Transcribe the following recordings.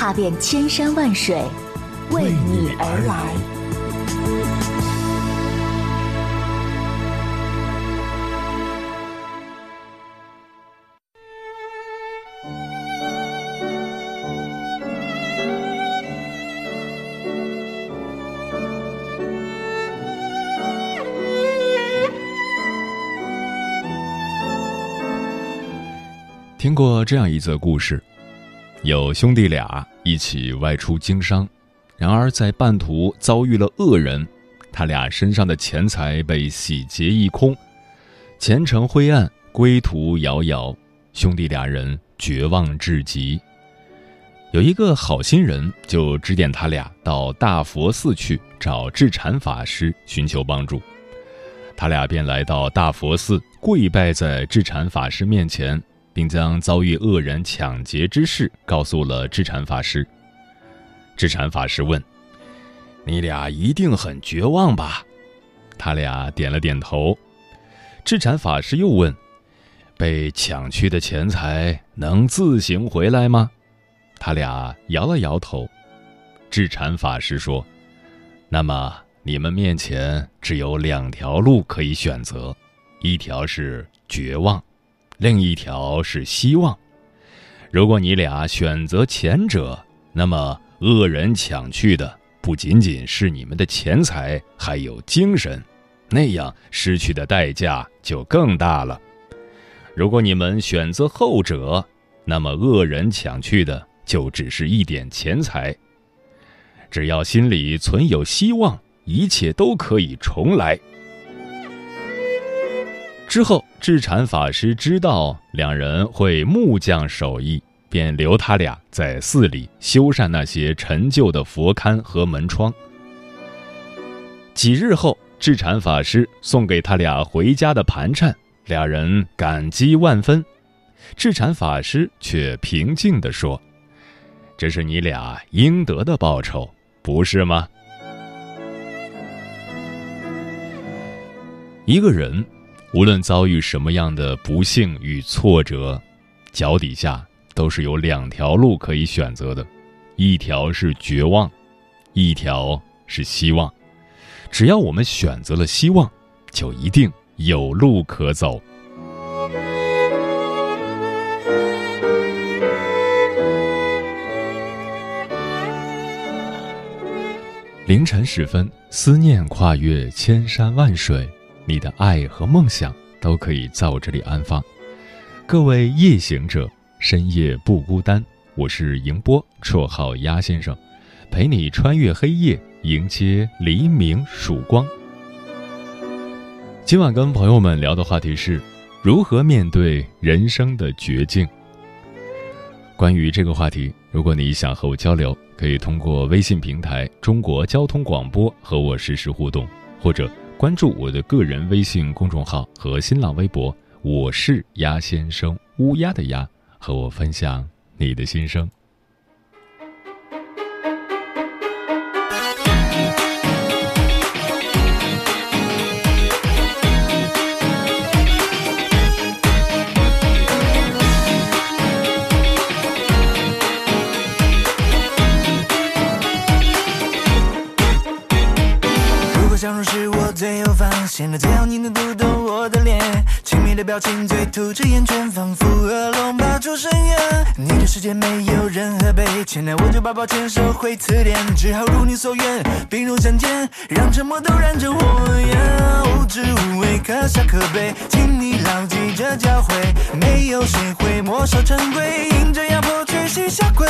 踏遍千山万水，为你而来。听过这样一则故事：有兄弟俩一起外出经商，然而在半途遭遇了恶人，他俩身上的钱财被洗劫一空，前程灰暗，归途遥遥，兄弟俩人绝望至极。有一个好心人就指点他俩到大佛寺去找智禅法师寻求帮助，他俩便来到大佛寺，跪拜在智禅法师面前。并将遭遇恶人抢劫之事告诉了智禅法师。智禅法师问：“你俩一定很绝望吧？”他俩点了点头。智禅法师又问：“被抢去的钱财能自行回来吗？”他俩摇了摇头。智禅法师说：“那么你们面前只有两条路可以选择，一条是绝望。”另一条是希望。如果你俩选择前者，那么恶人抢去的不仅仅是你们的钱财，还有精神，那样失去的代价就更大了。如果你们选择后者，那么恶人抢去的就只是一点钱财。只要心里存有希望，一切都可以重来。之后，智禅法师知道两人会木匠手艺，便留他俩在寺里修缮那些陈旧的佛龛和门窗。几日后，智禅法师送给他俩回家的盘缠，两人感激万分。智禅法师却平静地说：“这是你俩应得的报酬，不是吗？”一个人。无论遭遇什么样的不幸与挫折，脚底下都是有两条路可以选择的，一条是绝望，一条是希望。只要我们选择了希望，就一定有路可走。凌晨时分，思念跨越千山万水。你的爱和梦想都可以在我这里安放。各位夜行者，深夜不孤单。我是迎波，绰号鸭先生，陪你穿越黑夜，迎接黎明曙光。今晚跟朋友们聊的话题是如何面对人生的绝境。关于这个话题，如果你想和我交流，可以通过微信平台“中国交通广播”和我实时互动，或者。关注我的个人微信公众号和新浪微博，我是鸭先生，乌鸦的鸭，和我分享你的心声。现在最好你能读懂我的脸，亲密的表情最吐着烟圈，仿佛恶龙爬出深渊。你的世界没有任何悲，前来我就把抱歉收回词典，只好如你所愿，兵戎相见，让沉默都燃成火焰。无知无畏，可笑可悲，请你牢记这教诲，没有谁会墨守成规，迎着压迫屈膝下跪，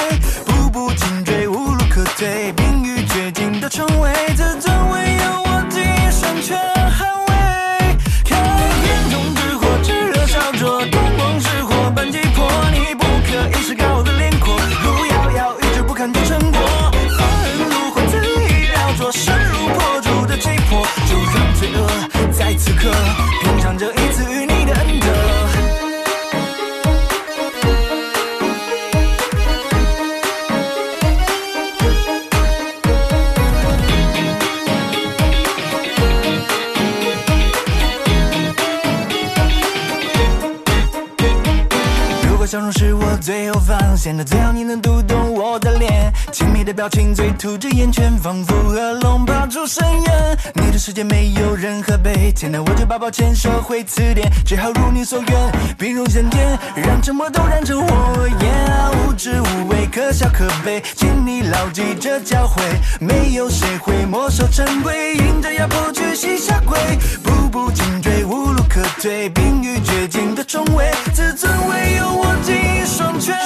步步紧追，无路可退，濒于绝境的重围，自尊唯现的最好你能读懂我的脸，亲密的表情，嘴吐着烟圈，仿佛恶龙爬出深渊。你的世界没有任何悲，天的我就把抱歉收回词典，只好如你所愿，冰融成甜，让沉默都燃成火焰。无知无畏，可笑可悲，请你牢记这教诲，没有谁会墨守成规，迎着压迫去吸下跪，步步紧追，无路可退，冰与绝境的重围，自尊唯有我紧双拳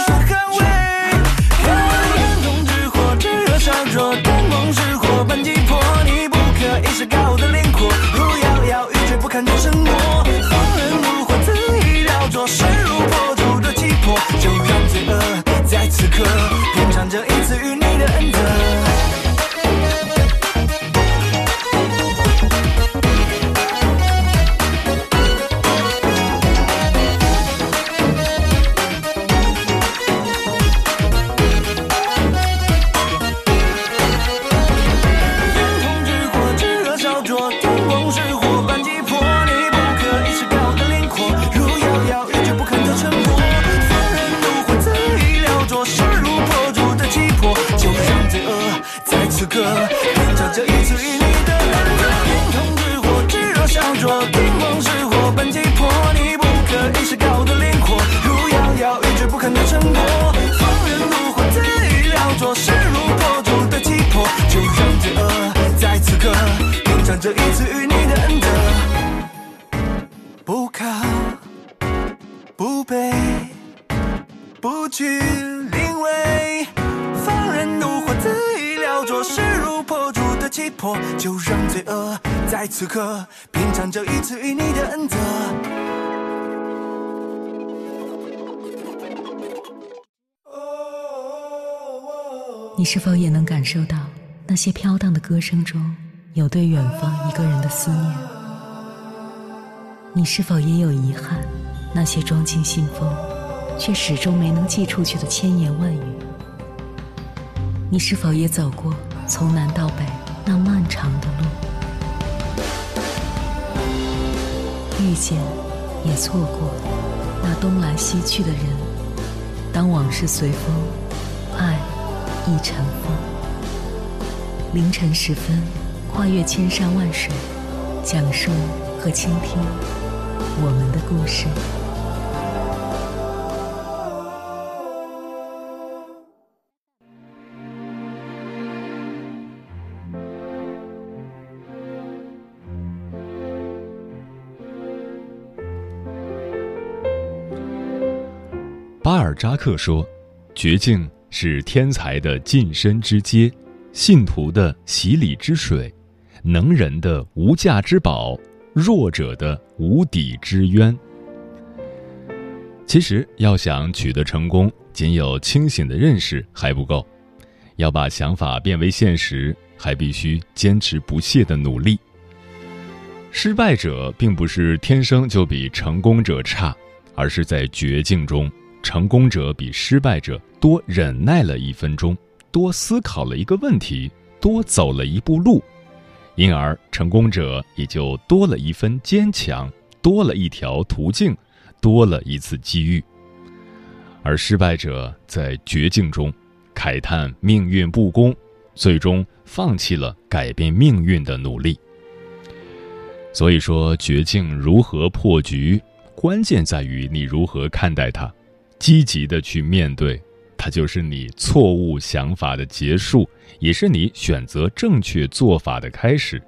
捍卫。眼中之火炙热烧灼，灯光是火般击破，你不可一世高的轮廓，如摇摇欲坠不堪做承诺，放任怒火恣意雕琢，势如破竹的气魄，就让罪恶在此刻品尝这一在此刻品尝这一次与你的恩泽。你是否也能感受到那些飘荡的歌声中有对远方一个人的思念？你是否也有遗憾？那些装进信封，却始终没能寄出去的千言万语？你是否也走过从南到北那漫长的路？遇见，也错过那东来西去的人。当往事随风，爱亦尘封。凌晨时分，跨越千山万水，讲述和倾听我们的故事。巴尔扎克说：“绝境是天才的近身之阶，信徒的洗礼之水，能人的无价之宝，弱者的无底之渊。”其实，要想取得成功，仅有清醒的认识还不够，要把想法变为现实，还必须坚持不懈的努力。失败者并不是天生就比成功者差，而是在绝境中。成功者比失败者多忍耐了一分钟，多思考了一个问题，多走了一步路，因而成功者也就多了一分坚强，多了一条途径，多了一次机遇。而失败者在绝境中慨叹命运不公，最终放弃了改变命运的努力。所以说，绝境如何破局，关键在于你如何看待它。积极的去面对，它就是你错误想法的结束，也是你选择正确做法的开始。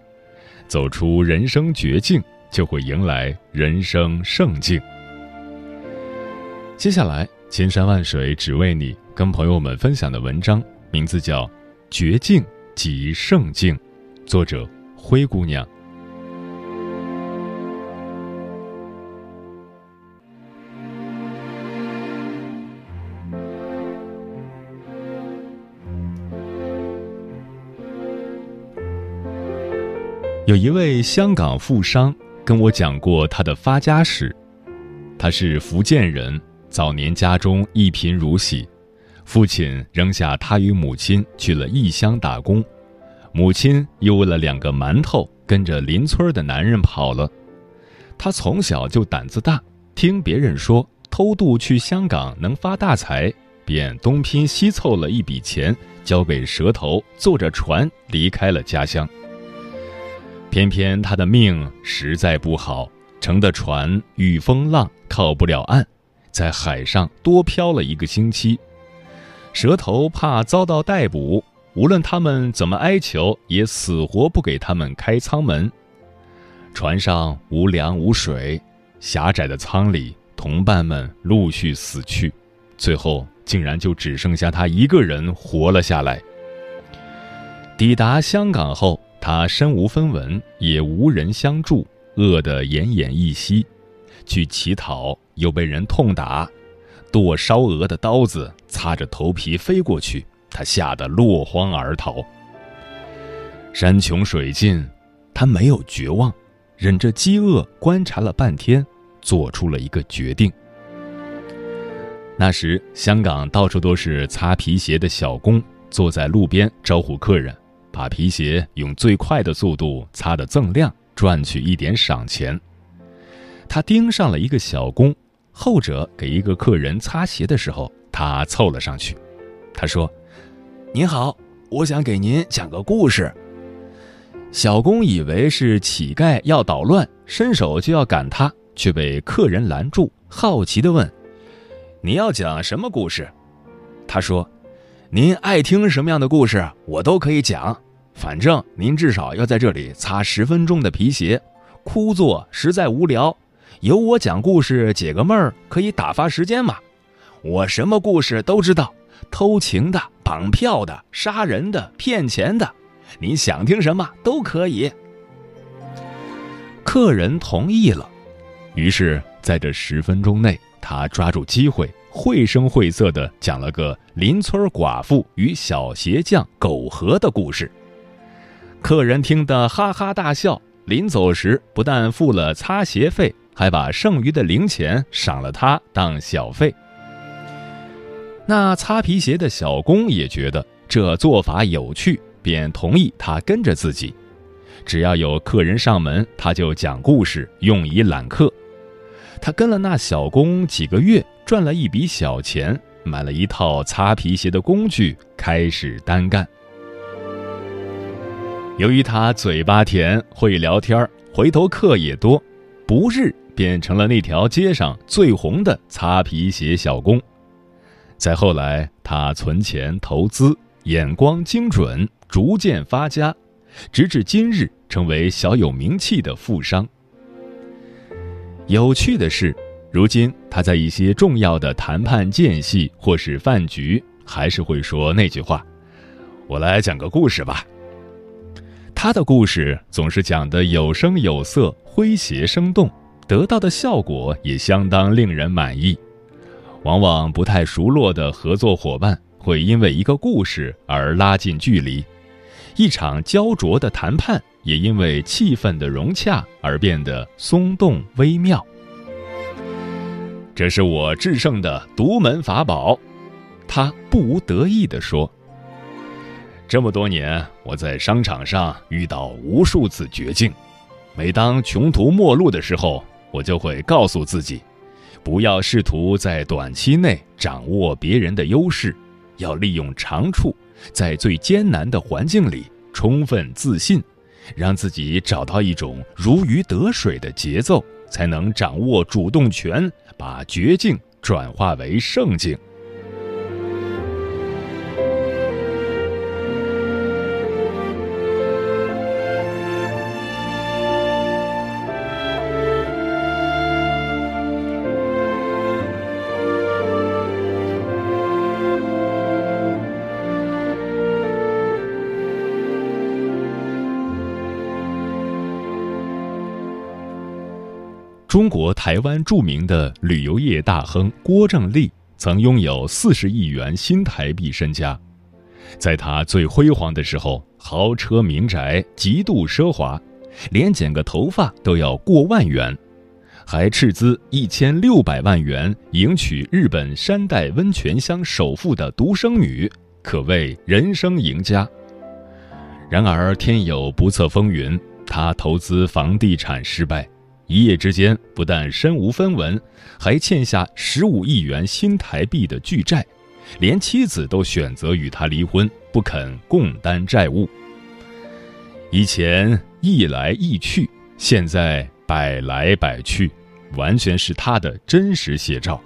走出人生绝境，就会迎来人生胜境。接下来，千山万水只为你，跟朋友们分享的文章名字叫《绝境即胜境》，作者灰姑娘。有一位香港富商跟我讲过他的发家史。他是福建人，早年家中一贫如洗，父亲扔下他与母亲去了异乡打工，母亲又为了两个馒头跟着邻村的男人跑了。他从小就胆子大，听别人说偷渡去香港能发大财，便东拼西凑了一笔钱，交给蛇头，坐着船离开了家乡。偏偏他的命实在不好，乘的船遇风浪，靠不了岸，在海上多漂了一个星期。蛇头怕遭到逮捕，无论他们怎么哀求，也死活不给他们开舱门。船上无粮无水，狭窄的舱里，同伴们陆续死去，最后竟然就只剩下他一个人活了下来。抵达香港后，他身无分文，也无人相助，饿得奄奄一息。去乞讨，又被人痛打，剁烧鹅的刀子擦着头皮飞过去，他吓得落荒而逃。山穷水尽，他没有绝望。忍着饥饿观察了半天，做出了一个决定。那时，香港到处都是擦皮鞋的小工，坐在路边招呼客人，把皮鞋用最快的速度擦得锃亮，赚取一点赏钱。他盯上了一个小工，后者给一个客人擦鞋的时候，他凑了上去。他说：“您好，我想给您讲个故事。”小工以为是乞丐要捣乱，伸手就要赶他，却被客人拦住，好奇地问：“你要讲什么故事？”他说：“您爱听什么样的故事，我都可以讲。反正您至少要在这里擦十分钟的皮鞋，枯坐实在无聊，有我讲故事解个闷儿，可以打发时间嘛。我什么故事都知道，偷情的、绑票的、杀人的、骗钱的。”你想听什么都可以。客人同意了，于是在这十分钟内，他抓住机会，绘声绘色地讲了个邻村寡妇与小鞋匠苟合的故事。客人听得哈哈大笑，临走时不但付了擦鞋费，还把剩余的零钱赏了他当小费。那擦皮鞋的小工也觉得这做法有趣。便同意他跟着自己，只要有客人上门，他就讲故事，用以揽客。他跟了那小工几个月，赚了一笔小钱，买了一套擦皮鞋的工具，开始单干。由于他嘴巴甜，会聊天回头客也多，不日变成了那条街上最红的擦皮鞋小工。再后来，他存钱投资，眼光精准。逐渐发家，直至今日成为小有名气的富商。有趣的是，如今他在一些重要的谈判间隙或是饭局，还是会说那句话：“我来讲个故事吧。”他的故事总是讲得有声有色、诙谐生动，得到的效果也相当令人满意。往往不太熟络的合作伙伴会因为一个故事而拉近距离。一场焦灼的谈判也因为气氛的融洽而变得松动微妙。这是我制胜的独门法宝，他不无得意地说。这么多年，我在商场上遇到无数次绝境，每当穷途末路的时候，我就会告诉自己，不要试图在短期内掌握别人的优势，要利用长处。在最艰难的环境里，充分自信，让自己找到一种如鱼得水的节奏，才能掌握主动权，把绝境转化为胜境。中国台湾著名的旅游业大亨郭正利曾拥有四十亿元新台币身家，在他最辉煌的时候，豪车名宅极度奢华，连剪个头发都要过万元，还斥资一千六百万元迎娶日本山代温泉乡首富的独生女，可谓人生赢家。然而天有不测风云，他投资房地产失败。一夜之间，不但身无分文，还欠下十五亿元新台币的巨债，连妻子都选择与他离婚，不肯共担债务。以前一来一去，现在百来百去，完全是他的真实写照。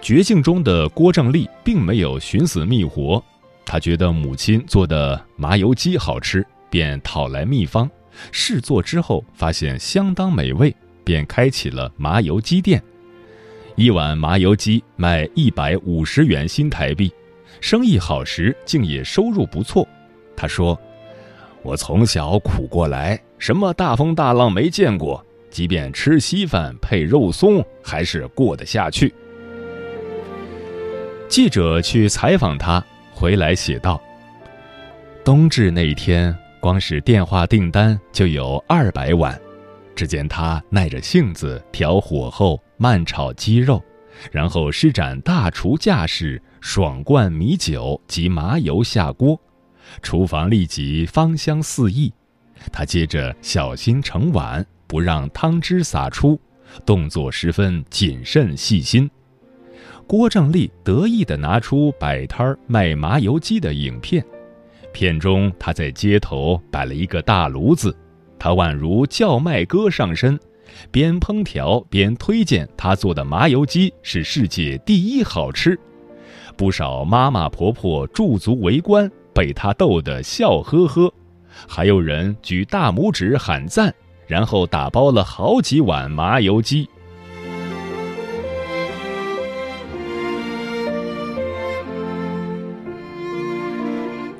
绝境中的郭正立并没有寻死觅活，他觉得母亲做的麻油鸡好吃，便讨来秘方，试做之后发现相当美味，便开启了麻油鸡店。一碗麻油鸡卖一百五十元新台币，生意好时竟也收入不错。他说：“我从小苦过来，什么大风大浪没见过，即便吃稀饭配肉松，还是过得下去。”记者去采访他，回来写道：“冬至那一天，光是电话订单就有二百碗。只见他耐着性子调火候，慢炒鸡肉，然后施展大厨架势，爽灌米酒及麻油下锅，厨房立即芳香四溢。他接着小心盛碗，不让汤汁洒出，动作十分谨慎细心。”郭正丽得意地拿出摆摊卖麻油鸡的影片，片中他在街头摆了一个大炉子，他宛如叫卖哥上身，边烹调边推荐他做的麻油鸡是世界第一好吃，不少妈妈婆婆驻足围观，被他逗得笑呵呵，还有人举大拇指喊赞，然后打包了好几碗麻油鸡。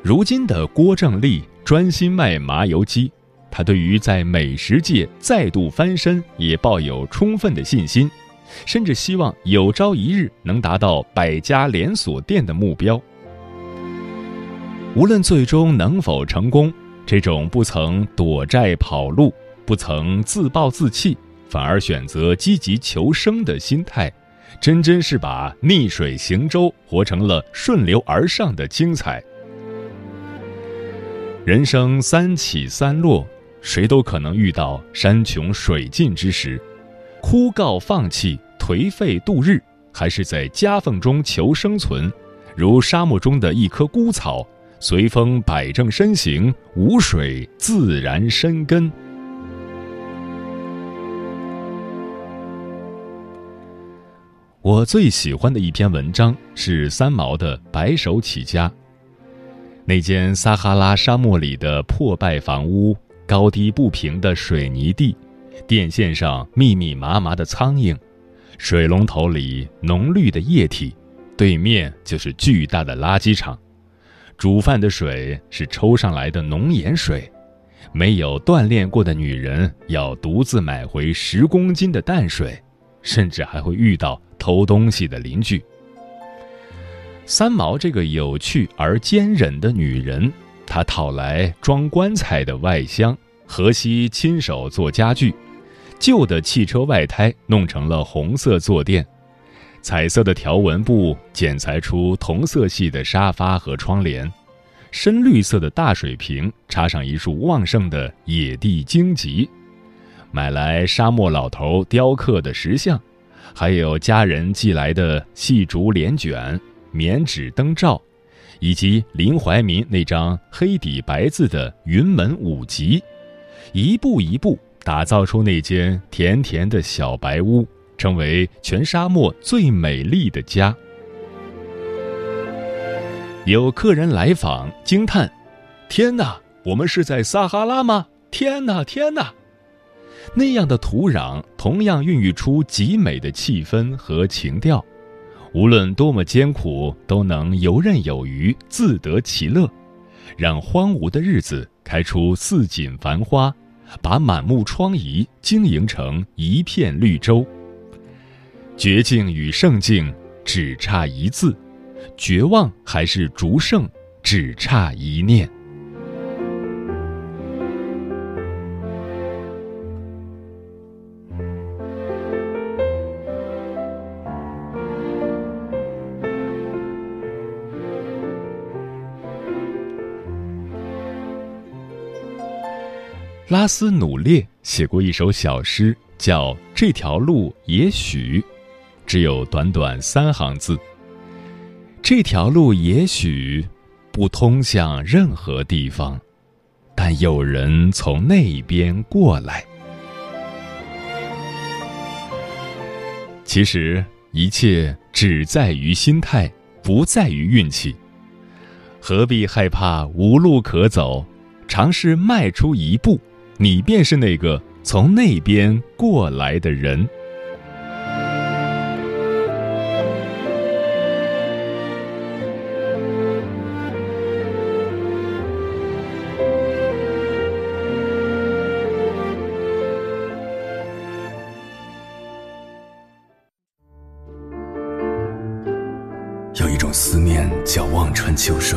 如今的郭正利专心卖麻油鸡，他对于在美食界再度翻身也抱有充分的信心，甚至希望有朝一日能达到百家连锁店的目标。无论最终能否成功，这种不曾躲债跑路、不曾自暴自弃，反而选择积极求生的心态，真真是把 逆水行舟活成了顺流而上的精彩。人生三起三落，谁都可能遇到山穷水尽之时，枯槁放弃、颓废度日，还是在夹缝中求生存，如沙漠中的一棵枯草，随风摆正身形，无水自然生根。我最喜欢的一篇文章是三毛的《白手起家》。那间撒哈拉沙漠里的破败房屋，高低不平的水泥地，电线上密密麻麻的苍蝇，水龙头里浓绿的液体，对面就是巨大的垃圾场。煮饭的水是抽上来的浓盐水，没有锻炼过的女人要独自买回十公斤的淡水，甚至还会遇到偷东西的邻居。三毛这个有趣而坚韧的女人，她讨来装棺材的外箱，荷西亲手做家具，旧的汽车外胎弄成了红色坐垫，彩色的条纹布剪裁出同色系的沙发和窗帘，深绿色的大水瓶插上一束旺盛的野地荆棘，买来沙漠老头雕刻的石像，还有家人寄来的细竹帘卷。棉纸灯罩，以及林怀民那张黑底白字的云门舞集，一步一步打造出那间甜甜的小白屋，成为全沙漠最美丽的家。有客人来访，惊叹：“天哪，我们是在撒哈拉吗？天哪，天哪！”那样的土壤，同样孕育出极美的气氛和情调。无论多么艰苦，都能游刃有余，自得其乐，让荒芜的日子开出似锦繁花，把满目疮痍经营成一片绿洲。绝境与胜境只差一字，绝望还是逐胜只差一念。拉斯努列写过一首小诗，叫《这条路也许》，只有短短三行字。这条路也许不通向任何地方，但有人从那边过来。其实一切只在于心态，不在于运气。何必害怕无路可走？尝试迈出一步，你便是那个从那边过来的人。有一种思念叫望穿秋水，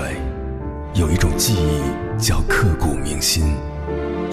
有一种记忆叫刻骨铭心，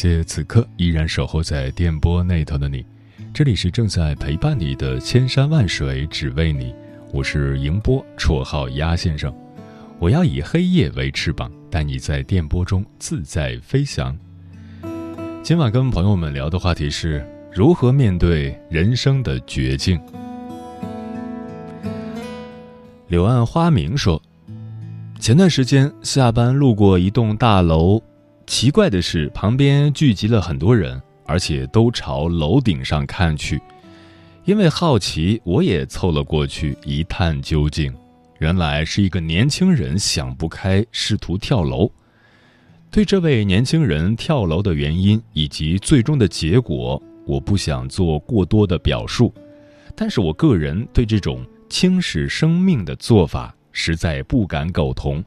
谢此刻依然守候在电波那头的你，这里是正在陪伴你的千山万水只为你，我是迎波，绰号鸭先生。我要以黑夜为翅膀，带你在电波中自在飞翔。今晚跟朋友们聊的话题是如何面对人生的绝境。柳暗花明说，前段时间下班路过一栋大楼。奇怪的是，旁边聚集了很多人，而且都朝楼顶上看去。因为好奇，我也凑了过去一探究竟。原来是一个年轻人想不开，试图跳楼。对这位年轻人跳楼的原因以及最终的结果，我不想做过多的表述。但是我个人对这种轻视生命的做法实在不敢苟同。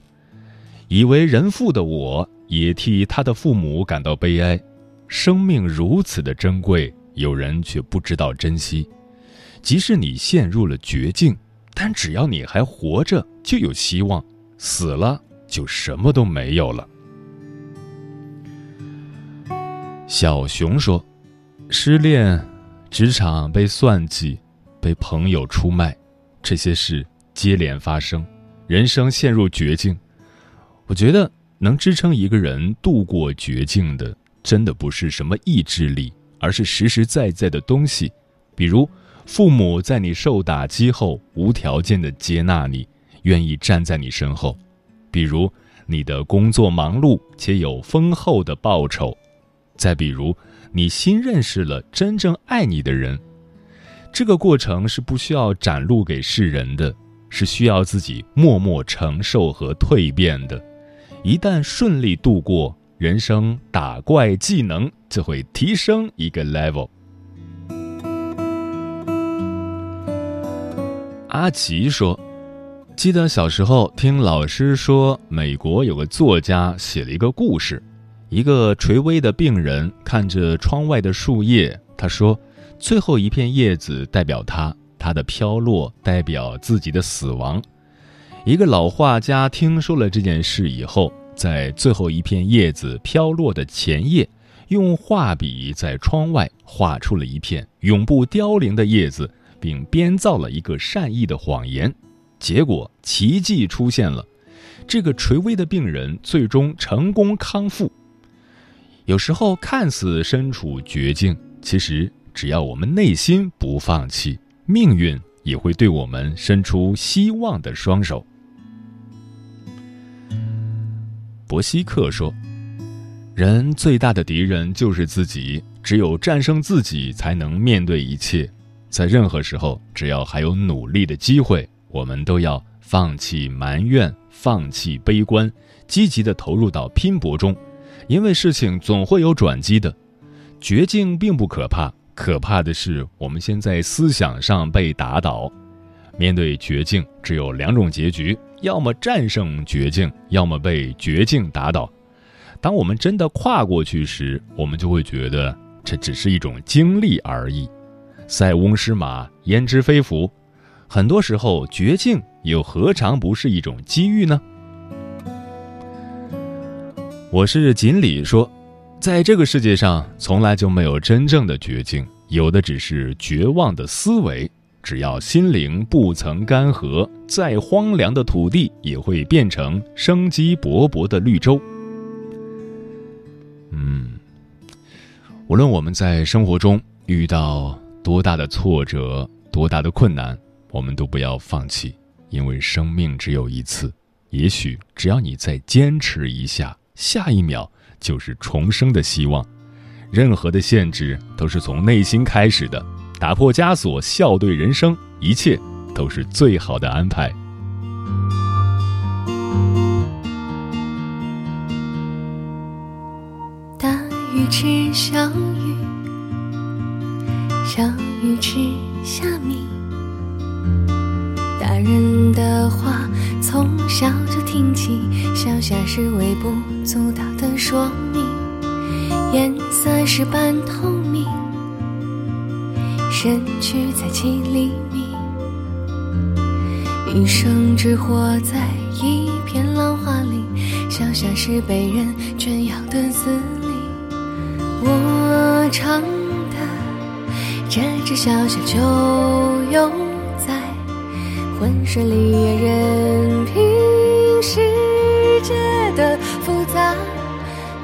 以为人父的我。也替他的父母感到悲哀，生命如此的珍贵，有人却不知道珍惜。即使你陷入了绝境，但只要你还活着，就有希望；死了，就什么都没有了。小熊说：“失恋、职场被算计、被朋友出卖，这些事接连发生，人生陷入绝境。”我觉得。能支撑一个人度过绝境的，真的不是什么意志力，而是实实在在的东西，比如父母在你受打击后无条件的接纳你，愿意站在你身后；比如你的工作忙碌且有丰厚的报酬；再比如你新认识了真正爱你的人。这个过程是不需要展露给世人的，是需要自己默默承受和蜕变的。一旦顺利度过，人生打怪技能就会提升一个 level。阿奇说：“记得小时候听老师说，美国有个作家写了一个故事，一个垂危的病人看着窗外的树叶，他说：最后一片叶子代表他，他的飘落代表自己的死亡。”一个老画家听说了这件事以后，在最后一片叶子飘落的前夜，用画笔在窗外画出了一片永不凋零的叶子，并编造了一个善意的谎言。结果奇迹出现了，这个垂危的病人最终成功康复。有时候看似身处绝境，其实只要我们内心不放弃，命运也会对我们伸出希望的双手。伯希克说：“人最大的敌人就是自己，只有战胜自己，才能面对一切。在任何时候，只要还有努力的机会，我们都要放弃埋怨，放弃悲观，积极的投入到拼搏中。因为事情总会有转机的。绝境并不可怕，可怕的是我们先在思想上被打倒。面对绝境，只有两种结局。”要么战胜绝境，要么被绝境打倒。当我们真的跨过去时，我们就会觉得这只是一种经历而已。塞翁失马，焉知非福？很多时候，绝境又何尝不是一种机遇呢？我是锦鲤说，在这个世界上从来就没有真正的绝境，有的只是绝望的思维。只要心灵不曾干涸，再荒凉的土地也会变成生机勃勃的绿洲。嗯，无论我们在生活中遇到多大的挫折、多大的困难，我们都不要放弃，因为生命只有一次。也许只要你再坚持一下。下一秒就是重生的希望，任何的限制都是从内心开始的，打破枷锁，笑对人生，一切都是最好的安排。大鱼吃小鱼，小鱼吃虾米。大人的话从小就听起，小虾是微不足道的说明。颜色是半透明，身躯在几厘米。一生只活在一片浪花里，小小是被人圈养的子里。我唱的这只小虾就有。浑水里也任凭世界的复杂，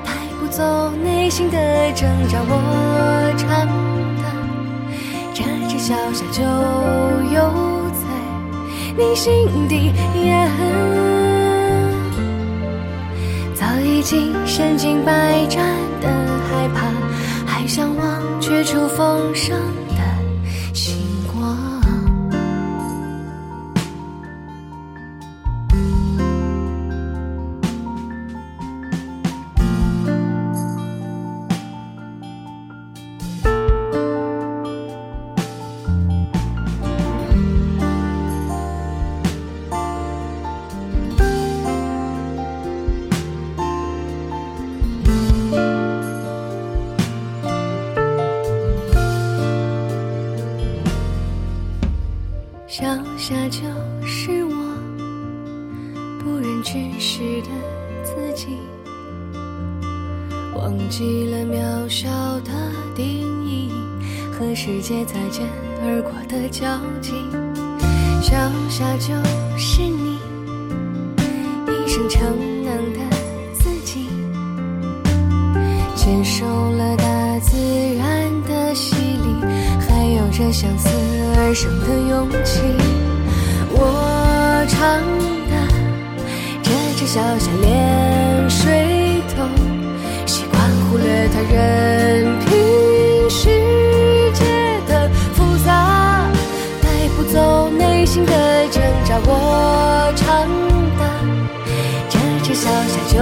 带不走内心的挣扎。我唱脚下就有在你心底，早已经身经百战的害怕，还向往绝处逢生。脚下就是我，不忍直视的自己，忘记了渺小的定义和世界擦肩而过的交集。脚下就是你，一生逞相思而生的勇气。我唱的这只小虾连水都习惯忽略它，任凭世界的复杂带不走内心的挣扎。我唱的这只小虾就